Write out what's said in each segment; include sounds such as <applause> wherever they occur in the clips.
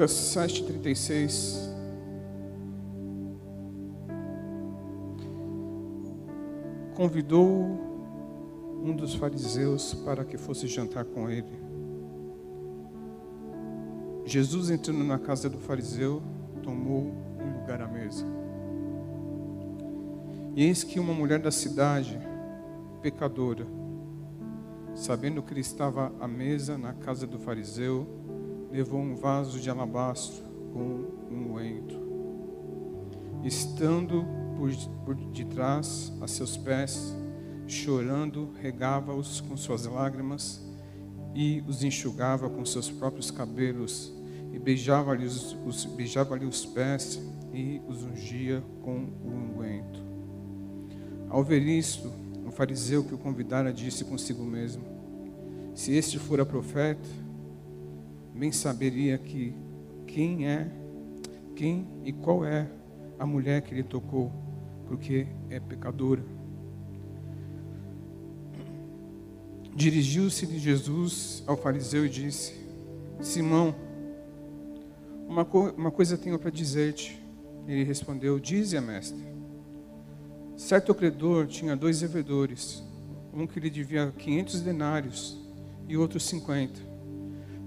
Lucas 7,36. Convidou um dos fariseus para que fosse jantar com ele. Jesus, entrando na casa do fariseu, tomou um lugar à mesa. E eis que uma mulher da cidade, pecadora, sabendo que ele estava à mesa na casa do fariseu, levou um vaso de alabastro com um oento. Estando por, por detrás a seus pés, chorando, regava-os com suas lágrimas e os enxugava com seus próprios cabelos e beijava-lhe os, os, beijava os pés e os ungia com o unguento. Ao ver isto, o fariseu que o convidara disse consigo mesmo: Se este fora profeta, bem saberia que quem é, quem e qual é a mulher que lhe tocou, porque é pecadora. Dirigiu-se de Jesus ao fariseu e disse: Simão, uma, co uma coisa tenho para dizer-te. Ele respondeu: Dize, mestre. Certo credor tinha dois devedores, um que lhe devia quinhentos denários e outro cinquenta.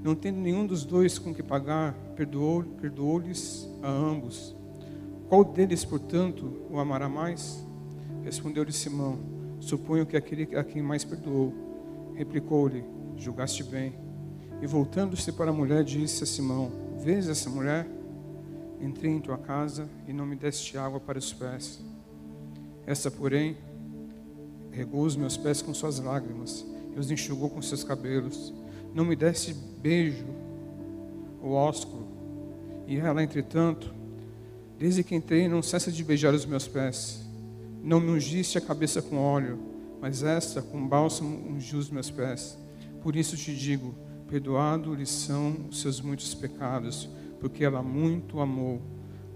Não tendo nenhum dos dois com que pagar, perdoou-lhes perdoou a ambos. Qual deles, portanto, o amará mais? Respondeu-lhe Simão: Suponho que aquele a quem mais perdoou. Replicou-lhe: Julgaste bem. E voltando-se para a mulher, disse a Simão: Vês essa mulher? Entrei em tua casa e não me deste água para os pés. Essa, porém, regou os meus pés com suas lágrimas e os enxugou com seus cabelos. Não me deste beijo ou ósculo. E ela, entretanto, desde que entrei, não cessa de beijar os meus pés. Não me ungiste a cabeça com óleo, mas esta com bálsamo ungiu os meus pés. Por isso te digo: perdoado-lhe são os seus muitos pecados, porque ela muito amou.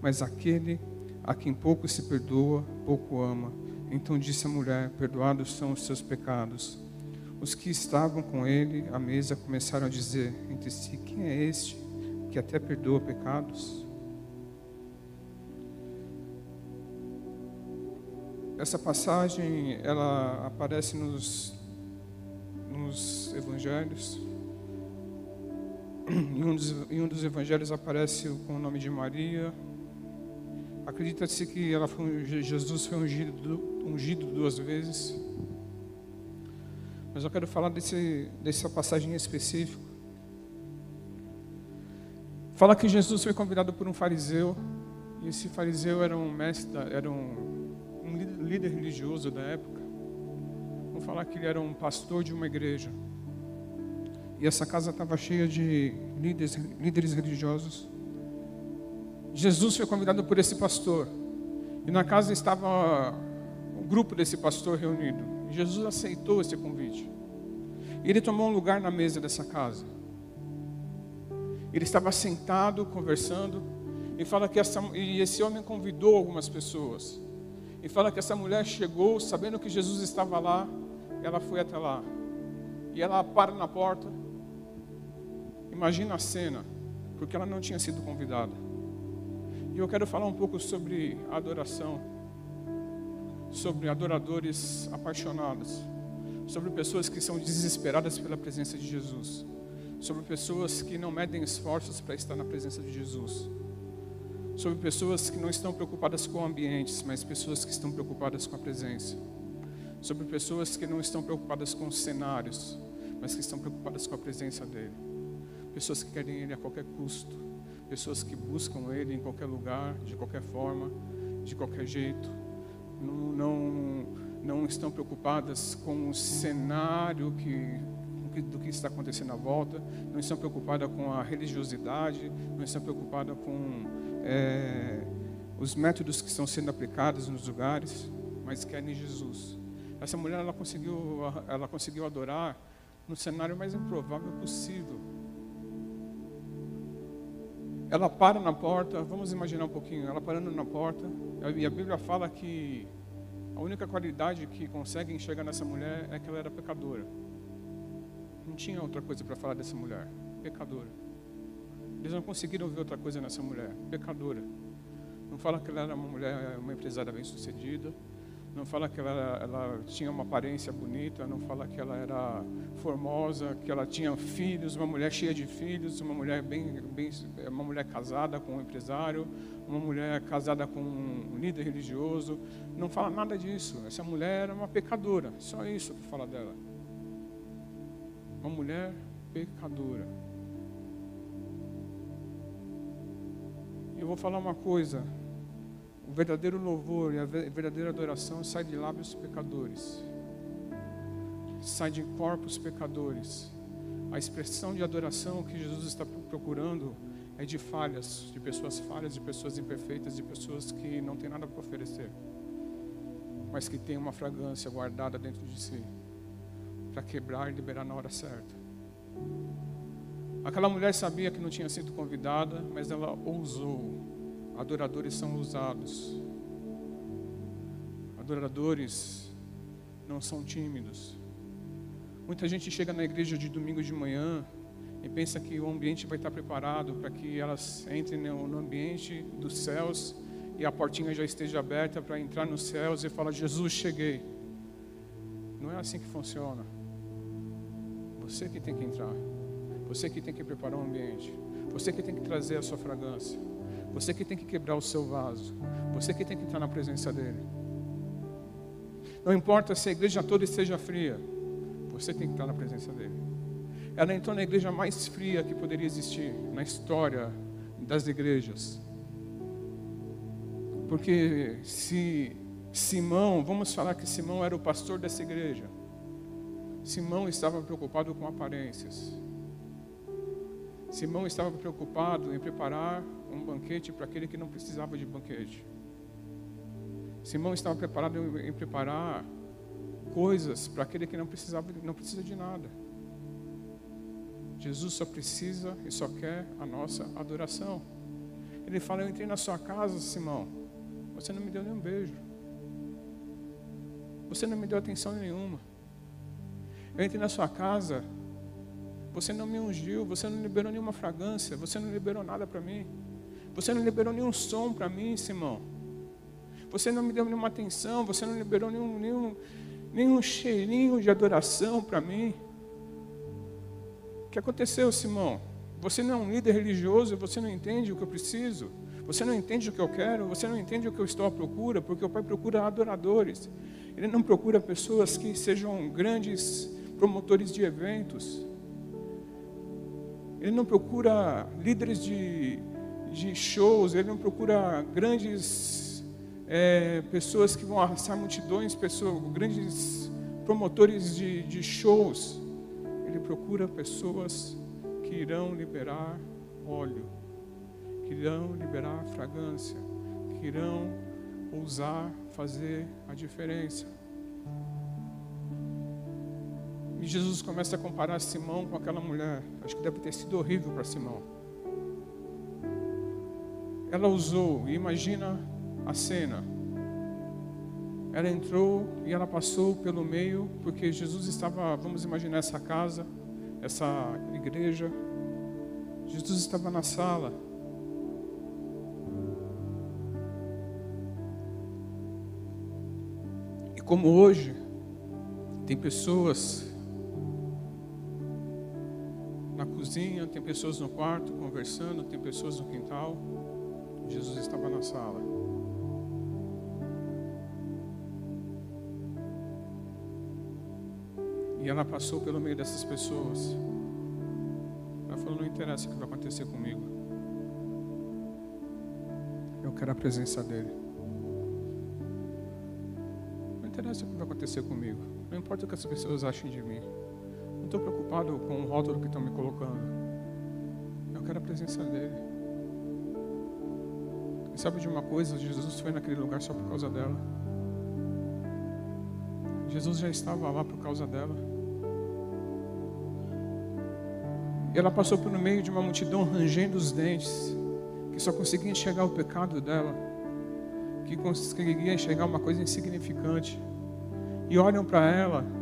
Mas aquele a quem pouco se perdoa, pouco ama. Então disse a mulher: Perdoados são os seus pecados. Os que estavam com ele à mesa começaram a dizer entre si: Quem é este que até perdoa pecados? Essa passagem ela aparece nos, nos evangelhos. Em um, dos, em um dos evangelhos aparece com o nome de Maria. Acredita-se que ela foi, Jesus foi ungido, ungido duas vezes. Mas eu quero falar desse, dessa passagem específica. Fala que Jesus foi convidado por um fariseu. E esse fariseu era um mestre, era um um líder religioso da época. Vamos falar que ele era um pastor de uma igreja. E essa casa estava cheia de líderes, líderes religiosos. Jesus foi convidado por esse pastor. E na casa estava o grupo desse pastor reunido. Jesus aceitou esse convite. Ele tomou um lugar na mesa dessa casa. Ele estava sentado, conversando, e fala que essa, e esse homem convidou algumas pessoas. E fala que essa mulher chegou, sabendo que Jesus estava lá, ela foi até lá. E ela para na porta. Imagina a cena, porque ela não tinha sido convidada. E eu quero falar um pouco sobre adoração, sobre adoradores apaixonados, sobre pessoas que são desesperadas pela presença de Jesus, sobre pessoas que não medem esforços para estar na presença de Jesus sobre pessoas que não estão preocupadas com ambientes, mas pessoas que estão preocupadas com a presença. Sobre pessoas que não estão preocupadas com os cenários, mas que estão preocupadas com a presença dele. Pessoas que querem ele a qualquer custo. Pessoas que buscam ele em qualquer lugar, de qualquer forma, de qualquer jeito. Não, não, não estão preocupadas com o cenário que do que está acontecendo à volta, não estão preocupadas com a religiosidade, não estão preocupadas com é, os métodos que estão sendo aplicados nos lugares, mas querem Jesus. Essa mulher ela conseguiu, ela conseguiu adorar no cenário mais improvável possível. Ela para na porta, vamos imaginar um pouquinho, ela parando na porta, e a Bíblia fala que a única qualidade que consegue enxergar nessa mulher é que ela era pecadora. Não tinha outra coisa para falar dessa mulher, pecadora. Eles não conseguiram ver outra coisa nessa mulher, pecadora. Não fala que ela era uma mulher, uma empresária bem-sucedida. Não fala que ela, ela, tinha uma aparência bonita. Não fala que ela era formosa, que ela tinha filhos, uma mulher cheia de filhos, uma mulher bem, bem uma mulher casada com um empresário, uma mulher casada com um líder religioso. Não fala nada disso. Essa mulher era uma pecadora. Só isso que fala dela. Uma mulher pecadora. Eu vou falar uma coisa. O verdadeiro louvor e a verdadeira adoração sai de lábios pecadores. Sai de corpos pecadores. A expressão de adoração que Jesus está procurando é de falhas, de pessoas falhas, de pessoas imperfeitas, de pessoas que não têm nada para oferecer, mas que têm uma fragrância guardada dentro de si para quebrar e liberar na hora certa. Aquela mulher sabia que não tinha sido convidada, mas ela ousou. Adoradores são ousados. Adoradores não são tímidos. Muita gente chega na igreja de domingo de manhã e pensa que o ambiente vai estar preparado para que elas entrem no ambiente dos céus e a portinha já esteja aberta para entrar nos céus e falar: Jesus, cheguei. Não é assim que funciona. Você que tem que entrar. Você que tem que preparar o ambiente. Você que tem que trazer a sua fragrância. Você que tem que quebrar o seu vaso. Você que tem que estar na presença dele. Não importa se a igreja toda esteja fria. Você tem que estar na presença dele. Ela entrou na igreja mais fria que poderia existir na história das igrejas. Porque se Simão, vamos falar que Simão era o pastor dessa igreja. Simão estava preocupado com aparências. Simão estava preocupado em preparar um banquete para aquele que não precisava de banquete. Simão estava preparado em, preparar coisas para aquele que não precisava, não precisa de nada. Jesus só precisa e só quer a nossa adoração. Ele fala: Eu entrei na sua casa, Simão. Você não me deu nenhum beijo. Você não me deu atenção nenhuma. Eu entrei na sua casa você não me ungiu, você não liberou nenhuma fragrância, você não liberou nada para mim. Você não liberou nenhum som para mim, Simão. Você não me deu nenhuma atenção, você não liberou nenhum, nenhum, nenhum cheirinho de adoração para mim. O que aconteceu, Simão? Você não é um líder religioso, você não entende o que eu preciso, você não entende o que eu quero, você não entende o que eu estou à procura, porque o Pai procura adoradores. Ele não procura pessoas que sejam grandes promotores de eventos. Ele não procura líderes de, de shows, ele não procura grandes é, pessoas que vão arrastar multidões, pessoas, grandes promotores de, de shows. Ele procura pessoas que irão liberar óleo, que irão liberar fragrância, que irão ousar fazer a diferença. E Jesus começa a comparar Simão com aquela mulher. Acho que deve ter sido horrível para Simão. Ela usou, e imagina a cena. Ela entrou e ela passou pelo meio, porque Jesus estava, vamos imaginar essa casa, essa igreja. Jesus estava na sala. E como hoje, tem pessoas na cozinha, tem pessoas no quarto conversando, tem pessoas no quintal. Jesus estava na sala. E ela passou pelo meio dessas pessoas. Ela falou: Não interessa o que vai acontecer comigo. Eu quero a presença dEle. Não interessa o que vai acontecer comigo. Não importa o que as pessoas achem de mim estou preocupado com o rótulo que estão me colocando. Eu quero a presença dele. E sabe de uma coisa? Jesus foi naquele lugar só por causa dela. Jesus já estava lá por causa dela. E ela passou por no meio de uma multidão rangendo os dentes, que só conseguia enxergar o pecado dela, que conseguia enxergar uma coisa insignificante. E olham para ela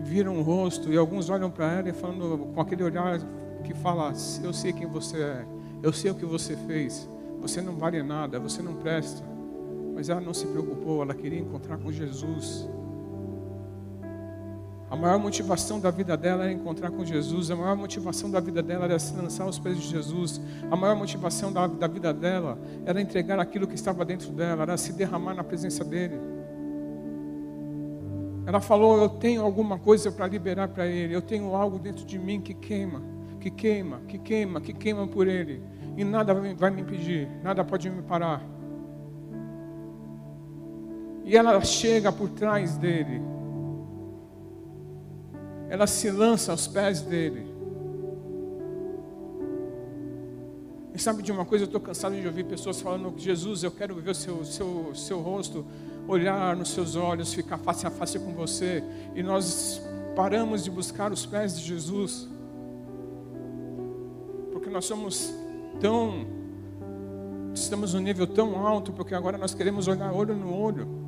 viram o rosto, e alguns olham para ela e falando com aquele olhar que fala: Eu sei quem você é, Eu sei o que você fez. Você não vale nada, você não presta. Mas ela não se preocupou, ela queria encontrar com Jesus. A maior motivação da vida dela era encontrar com Jesus. A maior motivação da vida dela era se lançar aos pés de Jesus. A maior motivação da, da vida dela era entregar aquilo que estava dentro dela, era se derramar na presença dele. Ela falou: Eu tenho alguma coisa para liberar para ele. Eu tenho algo dentro de mim que queima, que queima, que queima, que queima por ele. E nada vai me impedir, nada pode me parar. E ela chega por trás dele. Ela se lança aos pés dele. E sabe de uma coisa, eu estou cansado de ouvir pessoas falando: Jesus, eu quero ver o seu, seu, seu rosto, olhar nos seus olhos, ficar face a face com você. E nós paramos de buscar os pés de Jesus, porque nós somos tão, estamos num nível tão alto, porque agora nós queremos olhar olho no olho.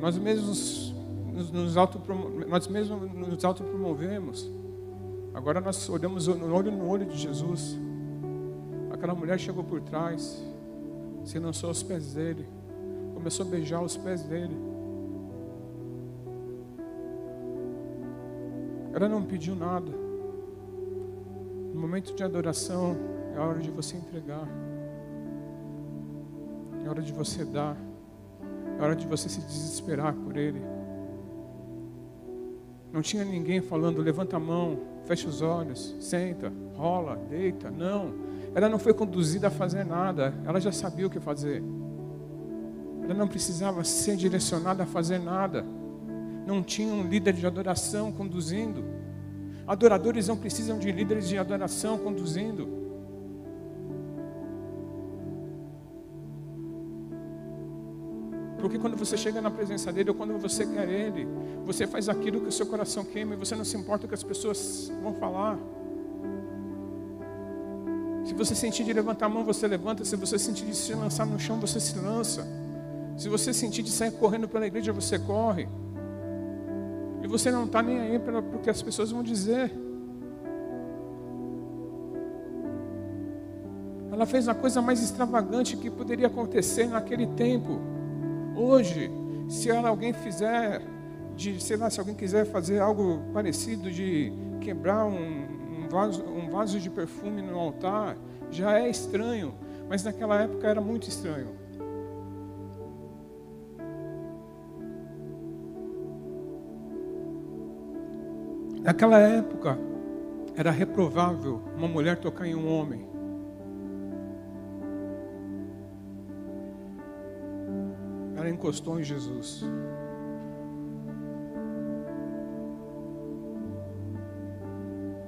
Nós mesmos nos, nos nós mesmos nos autopromovemos. Agora nós olhamos no olho no olho de Jesus. Aquela mulher chegou por trás, se lançou aos pés dele, começou a beijar os pés dele. Ela não pediu nada. No momento de adoração, é hora de você entregar. É hora de você dar. É hora de você se desesperar por Ele. Não tinha ninguém falando, levanta a mão, fecha os olhos, senta, rola, deita. Não. Ela não foi conduzida a fazer nada. Ela já sabia o que fazer. Ela não precisava ser direcionada a fazer nada. Não tinha um líder de adoração conduzindo. Adoradores não precisam de líderes de adoração conduzindo. Porque quando você chega na presença dele, ou quando você quer ele, você faz aquilo que o seu coração queima e você não se importa o que as pessoas vão falar. Se você sentir de levantar a mão, você levanta. Se você sentir de se lançar no chão, você se lança. Se você sentir de sair correndo pela igreja, você corre. E você não está nem aí para o que as pessoas vão dizer. Ela fez a coisa mais extravagante que poderia acontecer naquele tempo. Hoje, se alguém fizer, de, sei lá, se alguém quiser fazer algo parecido de quebrar um, um, vaso, um vaso de perfume no altar, já é estranho, mas naquela época era muito estranho. Naquela época, era reprovável uma mulher tocar em um homem. Ela encostou em Jesus.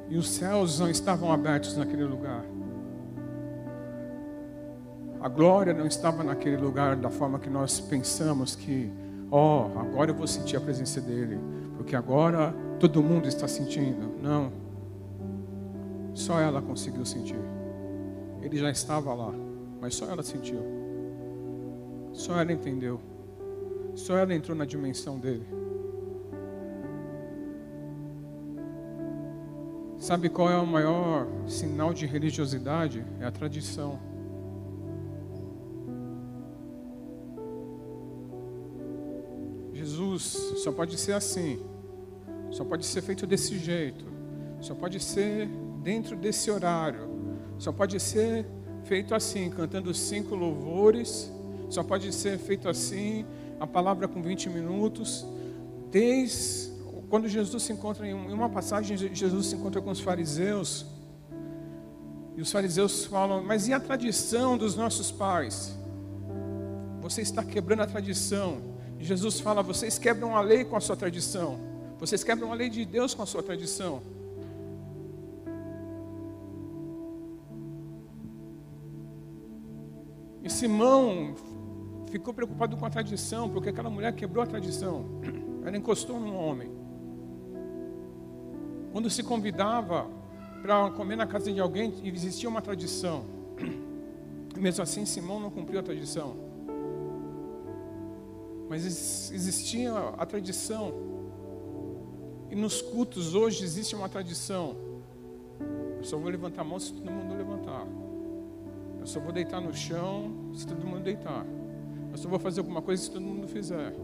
E os céus não estavam abertos naquele lugar. A glória não estava naquele lugar da forma que nós pensamos que, ó, oh, agora eu vou sentir a presença dele, porque agora todo mundo está sentindo. Não. Só ela conseguiu sentir. Ele já estava lá, mas só ela sentiu. Só ela entendeu. Só ela entrou na dimensão dele. Sabe qual é o maior sinal de religiosidade? É a tradição. Jesus só pode ser assim, só pode ser feito desse jeito, só pode ser dentro desse horário, só pode ser feito assim, cantando cinco louvores só pode ser feito assim, a palavra com 20 minutos. Desde quando Jesus se encontra em uma passagem, Jesus se encontra com os fariseus. E os fariseus falam: Mas e a tradição dos nossos pais? Você está quebrando a tradição. Jesus fala: Vocês quebram a lei com a sua tradição. Vocês quebram a lei de Deus com a sua tradição. E Simão ficou preocupado com a tradição, porque aquela mulher quebrou a tradição. <clears throat> Ela encostou num homem. Quando se convidava para comer na casa de alguém, existia uma tradição. <clears throat> Mesmo assim, Simão não cumpriu a tradição. Mas existia a tradição. E nos cultos hoje existe uma tradição. Eu só vou levantar a mão se todo mundo levantar. Eu só vou deitar no chão se todo mundo deitar. Eu só vou fazer alguma coisa se todo mundo fizer.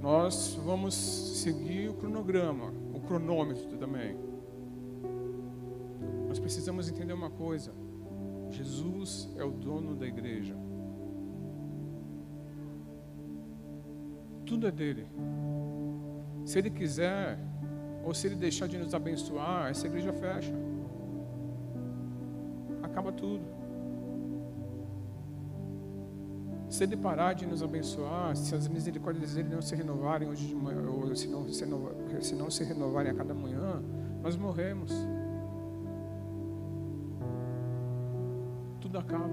Nós vamos seguir o cronograma, o cronômetro também. Nós precisamos entender uma coisa: Jesus é o dono da igreja. Tudo é dele. Se ele quiser, ou se ele deixar de nos abençoar, essa igreja fecha. Acaba tudo. Se ele parar de nos abençoar, se as misericórdias dele não se renovarem hoje de manhã, ou se não se, se, não se renovarem a cada manhã, nós morremos. Tudo acaba.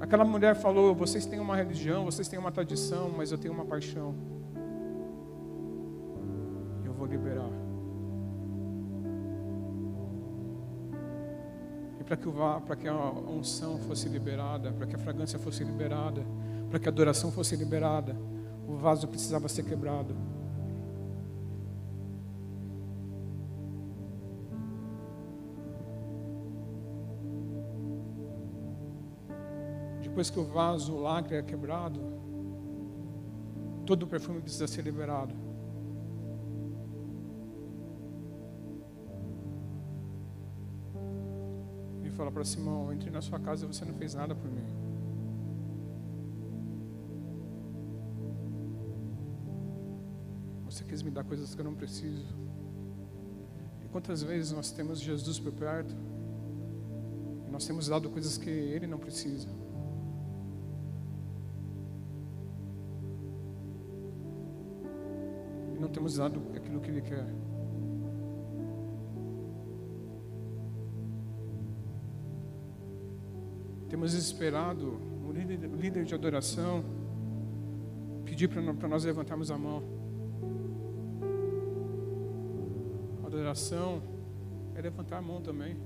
Aquela mulher falou: vocês têm uma religião, vocês têm uma tradição, mas eu tenho uma paixão. Para que, para que a unção fosse liberada, para que a fragrância fosse liberada, para que a adoração fosse liberada, o vaso precisava ser quebrado. depois que o vaso, o lacre é quebrado, todo o perfume precisa ser liberado. Fala para Simão: entrei na sua casa e você não fez nada por mim. Você quis me dar coisas que eu não preciso. E quantas vezes nós temos Jesus por perto e nós temos dado coisas que Ele não precisa. não temos dado aquilo que Ele quer. Temos esperado o líder, líder de adoração pedir para nós levantarmos a mão. Adoração é levantar a mão também.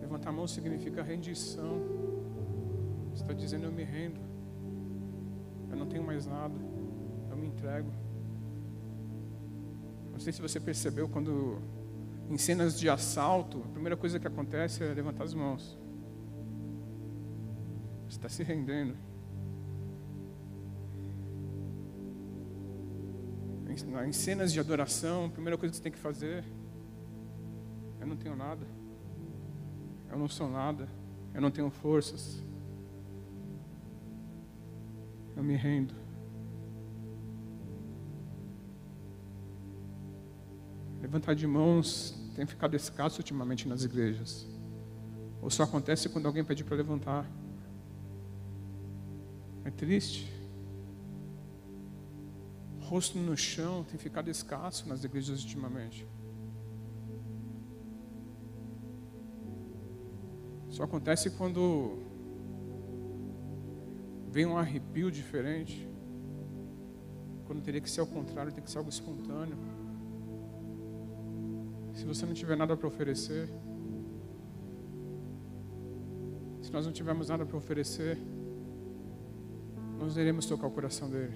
Levantar a mão significa rendição. Você está dizendo: Eu me rendo. Eu não tenho mais nada entrego. Não sei se você percebeu quando em cenas de assalto, a primeira coisa que acontece é levantar as mãos. Você está se rendendo. Em cenas de adoração, a primeira coisa que você tem que fazer, eu não tenho nada, eu não sou nada, eu não tenho forças, eu me rendo. Levantar de mãos tem ficado escasso ultimamente nas igrejas. Ou só acontece quando alguém pede para levantar. É triste. Rosto no chão tem ficado escasso nas igrejas ultimamente. Só acontece quando vem um arrepio diferente. Quando teria que ser ao contrário, tem que ser algo espontâneo. Se você não tiver nada para oferecer, se nós não tivermos nada para oferecer, nós iremos tocar o coração dele.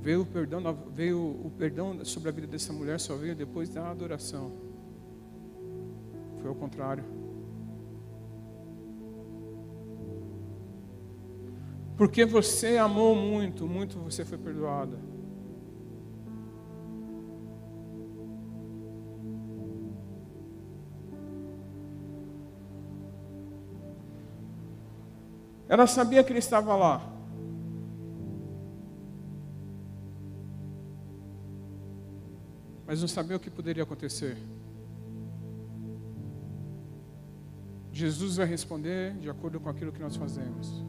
Veio o perdão, veio o perdão sobre a vida dessa mulher só veio depois da adoração. Foi ao contrário. Porque você amou muito, muito você foi perdoada. Ela sabia que ele estava lá. Mas não sabia o que poderia acontecer. Jesus vai responder de acordo com aquilo que nós fazemos.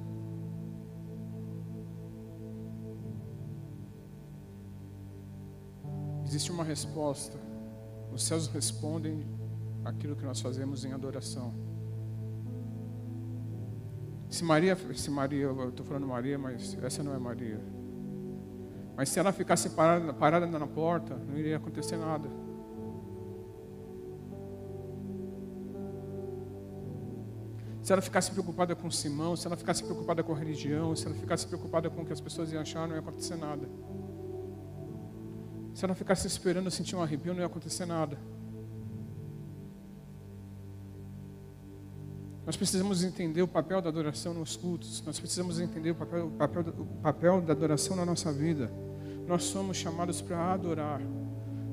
Existe uma resposta. Os céus respondem aquilo que nós fazemos em adoração. Se Maria, se Maria, eu estou falando Maria, mas essa não é Maria. Mas se ela ficasse parada, parada na porta, não iria acontecer nada. se ela ficasse preocupada com Simão, se ela ficasse preocupada com a religião, se ela ficasse preocupada com o que as pessoas iam achar, não ia acontecer nada. Se ela ficasse esperando sentir um arrepio, não ia acontecer nada. Nós precisamos entender o papel da adoração nos cultos. Nós precisamos entender o papel, o papel, o papel da adoração na nossa vida. Nós somos chamados para adorar.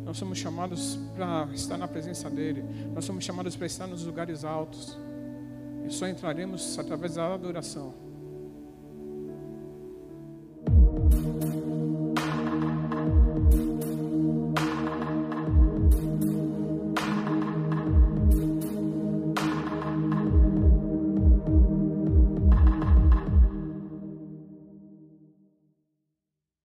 Nós somos chamados para estar na presença dEle. Nós somos chamados para estar nos lugares altos. E só entraremos através da adoração.